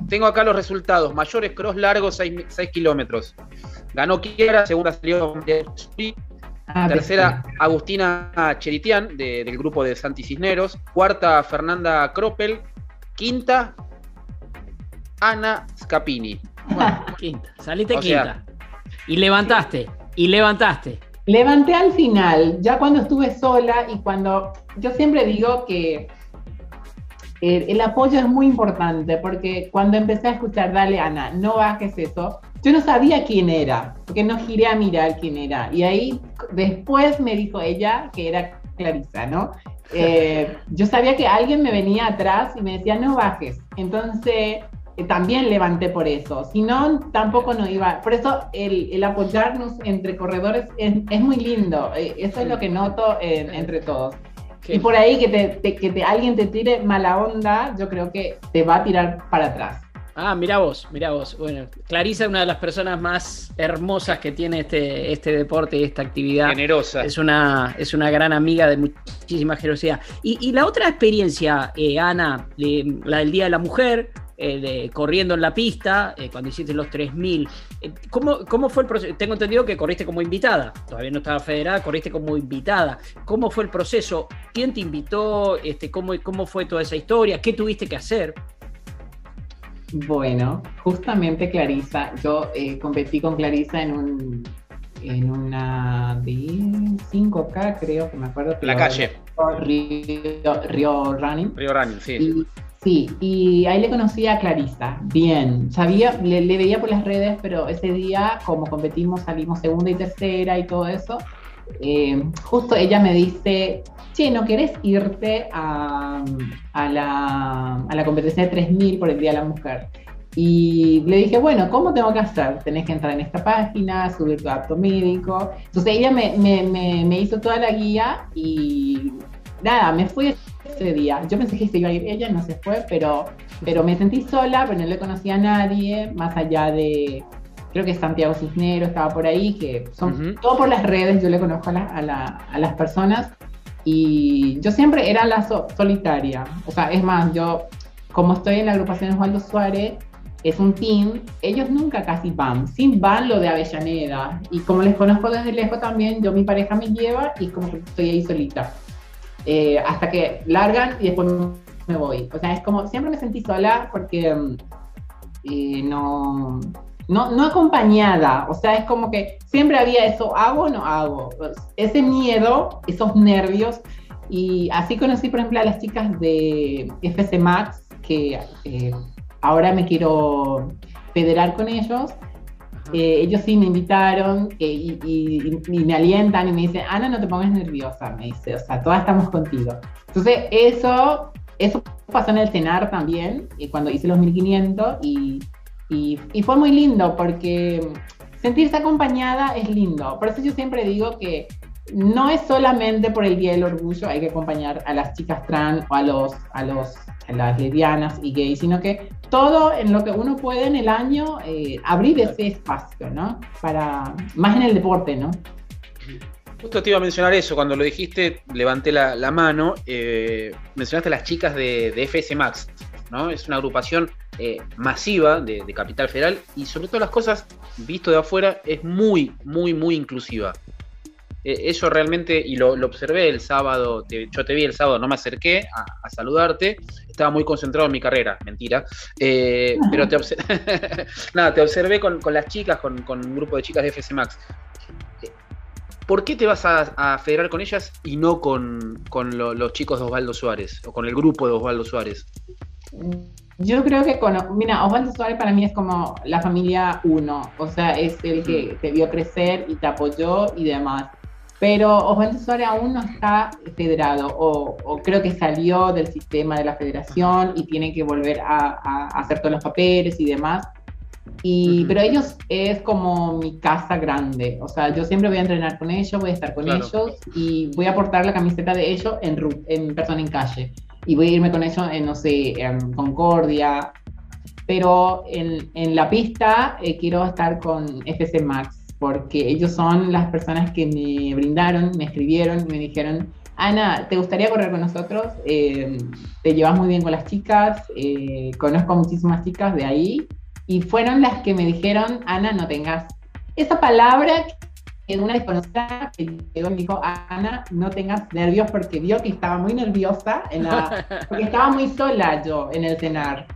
tengo, acá los, resultados. Mayores cross largos, 6, kilómetros. Ganó Kiera, segunda salió ah, Tercera, Agustina Cheritian, del grupo de Santi Cisneros. Cuarta, Fernanda Kroppel. Quinta, Ana Scapini. quinta. Saliste quinta. y levantaste. Y levantaste. Levanté al final, ya cuando estuve sola y cuando. Yo siempre digo que el apoyo es muy importante porque cuando empecé a escuchar, dale Ana, no bajes eso, yo no sabía quién era, porque no giré a mirar quién era. Y ahí después me dijo ella que era Clarisa, ¿no? Eh, yo sabía que alguien me venía atrás y me decía, no bajes. Entonces eh, también levanté por eso. Si no, tampoco no iba. Por eso el, apoyarnos entre corredores es, muy lindo. Eh, eso es lo que noto entre todos. Y por ahí que, te, que te, alguien te tire mala onda, yo creo que te va a tirar para atrás. Ah, mira vos, mira vos. Bueno, Clarisa es una de las personas más hermosas que tiene este, este deporte y esta actividad. Generosa. Es una, es una gran amiga de muchísima generosidad. Y, la otra experiencia, eh, Ana, la del Día de la Mujer, eh, corriendo en la pista, eh, cuando hiciste los 3000. Eh, ¿cómo, ¿Cómo fue el proceso? Tengo entendido que corriste como invitada, todavía no estaba federada, corriste como invitada. ¿Cómo fue el proceso? ¿Quién te invitó? Este, cómo, ¿Cómo fue toda esa historia? ¿Qué tuviste que hacer? Bueno, justamente Clarisa, yo competí con Clarisa en un en una de 5K, creo que me acuerdo. La calle. Río, Río Running. Río Running, sí. Sí, y ahí le conocí a Clarisa, bien. Sabía, le, veía por las redes, pero ese día, como competimos, salimos segunda y tercera y todo eso. Eh, justo ella me dice, che, ¿no querés irte a, la, a la competencia de 3000 por el Día de la Mujer? Y le dije, bueno, ¿cómo tengo que hacer? Tenés que entrar en esta página, subir tu acto médico. Entonces ella me, me, me, me hizo toda la guía y nada, me fui ese día. Yo pensé que se iba a ir ella, no se fue, pero, pero me sentí sola, pero no le conocía a nadie, más allá de, creo que Santiago Cisnero estaba por ahí, que son todo por las redes, yo le conozco a, las personas. Y yo siempre era la solitaria. O sea, es más, yo, como estoy en la agrupación Osvaldo Suárez, es un team, ellos nunca casi van, sin van lo de Avellaneda. Y como les conozco desde lejos también, yo mi pareja me lleva y como que estoy ahí solita. Eh, hasta que largan y después me voy. O sea, es como, siempre me sentí sola porque mm, eh, no, no, no acompañada. O sea, es como que siempre había eso, hago o no hago. Ese miedo, esos nervios. Y así conocí, por ejemplo, a las chicas de FC Max, que eh, ahora me quiero federar con ellos ellos sí me invitaron y, me alientan y me dicen, Ana, no te pongas nerviosa, me dice, o sea, todas estamos contigo. Entonces, eso, eso pasó en el cenar también, y cuando hice los 1500, y, y fue muy lindo porque sentirse acompañada es lindo. Por eso yo siempre digo que no es solamente por el Día del Orgullo, hay que acompañar a las chicas trans o a los, a los a las lesbianas y gays, sino que todo en lo que uno puede en el año eh, abrir ese espacio, ¿no? Para, más en el deporte, ¿no? Justo te iba a mencionar eso, cuando lo dijiste, levanté la, mano, eh, mencionaste a las chicas de, FS Max, ¿no? Es una agrupación eh, masiva de, de, Capital Federal y sobre todo las cosas, visto de afuera, es muy, muy, muy inclusiva. Eh, eso realmente, y lo, observé el sábado, yo te vi el sábado, no me acerqué a, saludarte, estaba muy concentrado en mi carrera, mentira, eh, pero te, Nada, te observé con, las chicas, con, un grupo de chicas de FC Max. ¿por qué te vas a, federar con ellas y no con, los chicos de Osvaldo Suárez o con el grupo de Osvaldo Suárez? Yo creo que con, mira, Osvaldo Suárez para mí es como la familia uno, o sea, es el que mm. te vio crecer y te apoyó y demás. Pero Osvaldo Suárez aún no está federado, o, creo que salió del sistema de la federación y tiene que volver a hacer todos los papeles y demás. Y, Pero ellos es como mi casa grande, o sea, yo siempre voy a entrenar con ellos, voy a estar con ellos y voy a portar la camiseta de ellos en, en persona en calle. Y voy a irme con ellos en, no sé, en Concordia. Pero en, en la pista eh, quiero estar con FC Max, porque ellos son las personas que me brindaron, me escribieron me dijeron, Ana, ¿te gustaría correr con nosotros? Eh, te llevas muy bien con las chicas, eh, conozco muchísimas chicas de ahí y fueron las que me dijeron, Ana, no tengas esa palabra que una desconocida que llegó y me dijo, Ana, no tengas nervios porque vio que estaba muy nerviosa, en la, porque estaba muy sola yo en el cenar.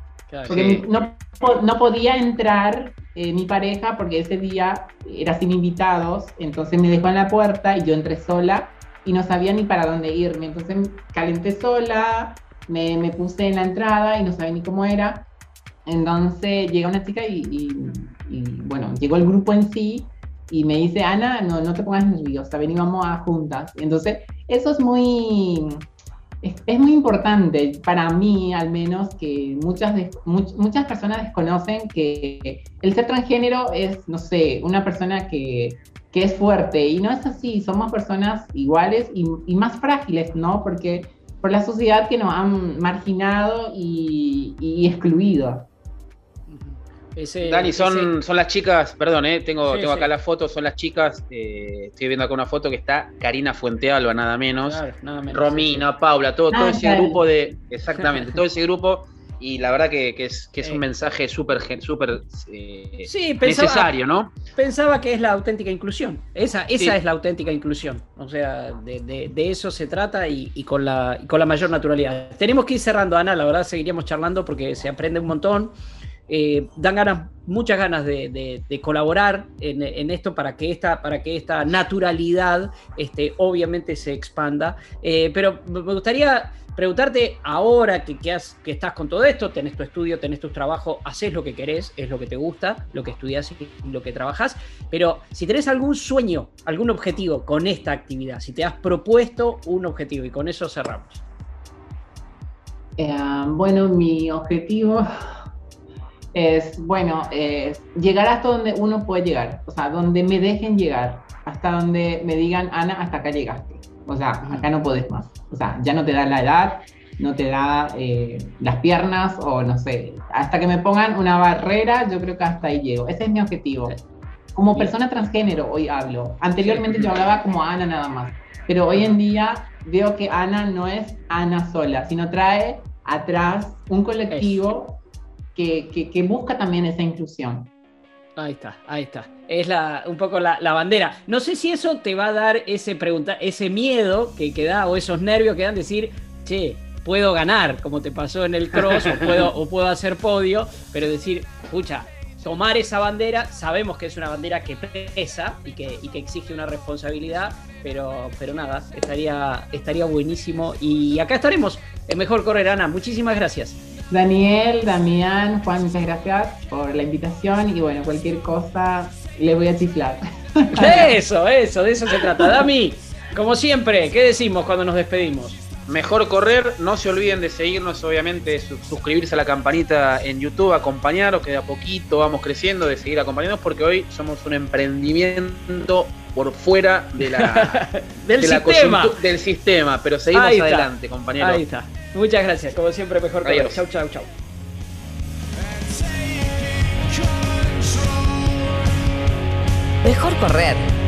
porque no, no, podía entrar eh, mi pareja porque ese día era sin invitados, entonces me dejó en la puerta y yo entré sola y no sabía ni para dónde irme. Entonces calenté sola, me, me puse en la entrada y no sabía ni cómo era. Entonces llega una chica y, bueno, llegó el grupo en sí y me dice, Ana, no, no te pongas nerviosa, ven vamos a juntas. Entonces, eso es muy, es, muy importante para mí, al menos, que muchas, muchas personas desconocen que el ser transgénero es, no sé, una persona que, que es fuerte. Y no es así, somos personas iguales y, y más frágiles, ¿no? Porque por la sociedad que nos han marginado y, y excluido. Dani, son, son las chicas, perdón, eh, tengo, tengo acá la foto, son las chicas, eh, estoy viendo acá una foto que está Karina Fuentealba, nada menos, Romina, Paula, todo, todo ah, ese grupo de, exactamente, todo ese grupo, y la verdad que, es, que es un mensaje súper súper eh, necesario, ¿no? Pensaba que es la auténtica inclusión, esa, esa es la auténtica inclusión, o sea, de, eso se trata y, con la, y con la mayor naturalidad. Tenemos que ir cerrando, Ana, la verdad seguiríamos charlando porque se aprende un montón. Eh, dan ganas, muchas ganas de, colaborar en, esto para que esta, para que esta naturalidad este, obviamente se expanda. Eh, pero me gustaría preguntarte ahora que, que, estás con todo esto, tenés tu estudio, tenés tu trabajo, haces lo que querés, es lo que te gusta, lo que estudias y lo que trabajas, pero si tenés algún sueño, algún objetivo con esta actividad, si te has propuesto un objetivo y con eso cerramos. Eh, bueno, mi objetivo es, bueno, llegar hasta donde uno puede llegar, o sea, donde me dejen llegar, hasta donde me digan, Ana, hasta acá llegaste, o sea, acá no podés más, o sea, ya no te da la edad, no te da eh, las piernas o no sé, hasta que me pongan una barrera, yo creo que hasta ahí llego, ese es mi objetivo. Como persona transgénero hoy hablo, anteriormente yo hablaba como Ana nada más, pero hoy en día veo que Ana no es Ana sola, sino trae atrás un colectivo que, busca también esa inclusión. Ahí está, ahí está. Es la, un poco la, bandera. No sé si eso te va a dar ese, pregunta, ese miedo que, que da o esos nervios que dan decir, che, puedo ganar, como te pasó en el cross, o puedo, o puedo hacer podio, pero decir, escucha, tomar esa bandera, sabemos que es una bandera que pesa y que, y que exige una responsabilidad, pero, pero nada, estaría, estaría buenísimo. Y acá estaremos en Mejor Correr, Ana. Muchísimas gracias. Daniel, Damián, Juan, muchas gracias por la invitación y bueno, cualquier cosa le voy a chiflar. Eso, eso, de eso se trata. Dami, como siempre, ¿qué decimos cuando nos despedimos? Mejor correr, no se olviden de seguirnos, obviamente, suscribirse a la campanita en YouTube, acompañaros, que de a poquito vamos creciendo, de seguir acompañándonos, porque hoy somos un emprendimiento por fuera de la, del, sistema. del sistema, pero seguimos adelante, compañeros. Ahí está. Muchas gracias, como siempre, mejor correr. Chau, chau, chau. Mejor correr